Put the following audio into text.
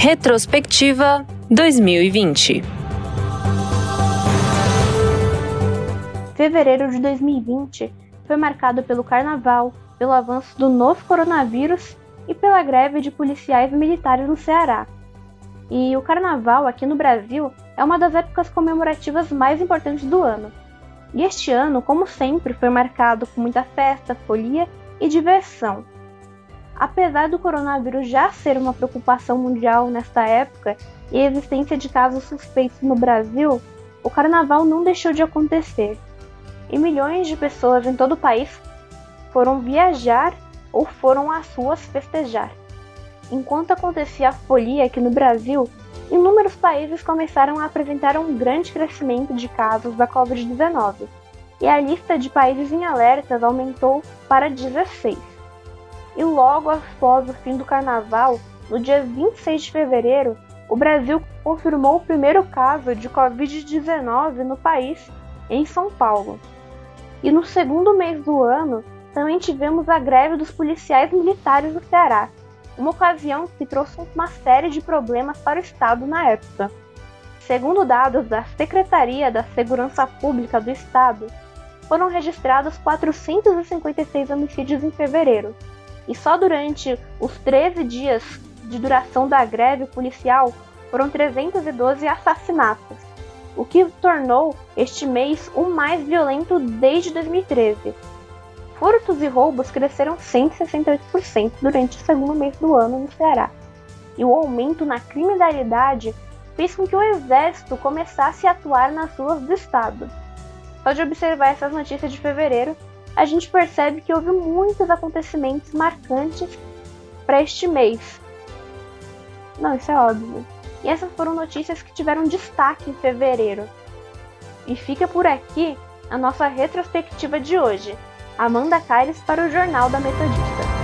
Retrospectiva 2020 Fevereiro de 2020 foi marcado pelo carnaval, pelo avanço do novo coronavírus e pela greve de policiais militares no Ceará. E o carnaval aqui no Brasil é uma das épocas comemorativas mais importantes do ano. E este ano, como sempre, foi marcado com muita festa, folia e diversão. Apesar do coronavírus já ser uma preocupação mundial nesta época e a existência de casos suspeitos no Brasil, o carnaval não deixou de acontecer. E milhões de pessoas em todo o país foram viajar ou foram às ruas festejar. Enquanto acontecia a folia aqui no Brasil, inúmeros países começaram a apresentar um grande crescimento de casos da Covid-19, e a lista de países em alertas aumentou para 16. E logo após o fim do carnaval, no dia 26 de fevereiro, o Brasil confirmou o primeiro caso de Covid-19 no país, em São Paulo. E no segundo mês do ano, também tivemos a greve dos policiais militares do Ceará, uma ocasião que trouxe uma série de problemas para o Estado na época. Segundo dados da Secretaria da Segurança Pública do Estado, foram registrados 456 homicídios em fevereiro, e só durante os 13 dias de duração da greve policial foram 312 assassinatos, o que tornou este mês o mais violento desde 2013 Furtos e roubos cresceram 168% durante o segundo mês do ano no Ceará, e o aumento na criminalidade fez com que o exército começasse a atuar nas ruas do estado. Só de observar essas notícias de fevereiro, a gente percebe que houve muitos acontecimentos marcantes para este mês. Não, isso é óbvio. E essas foram notícias que tiveram destaque em fevereiro. E fica por aqui a nossa retrospectiva de hoje. Amanda Caires para o Jornal da Metodista.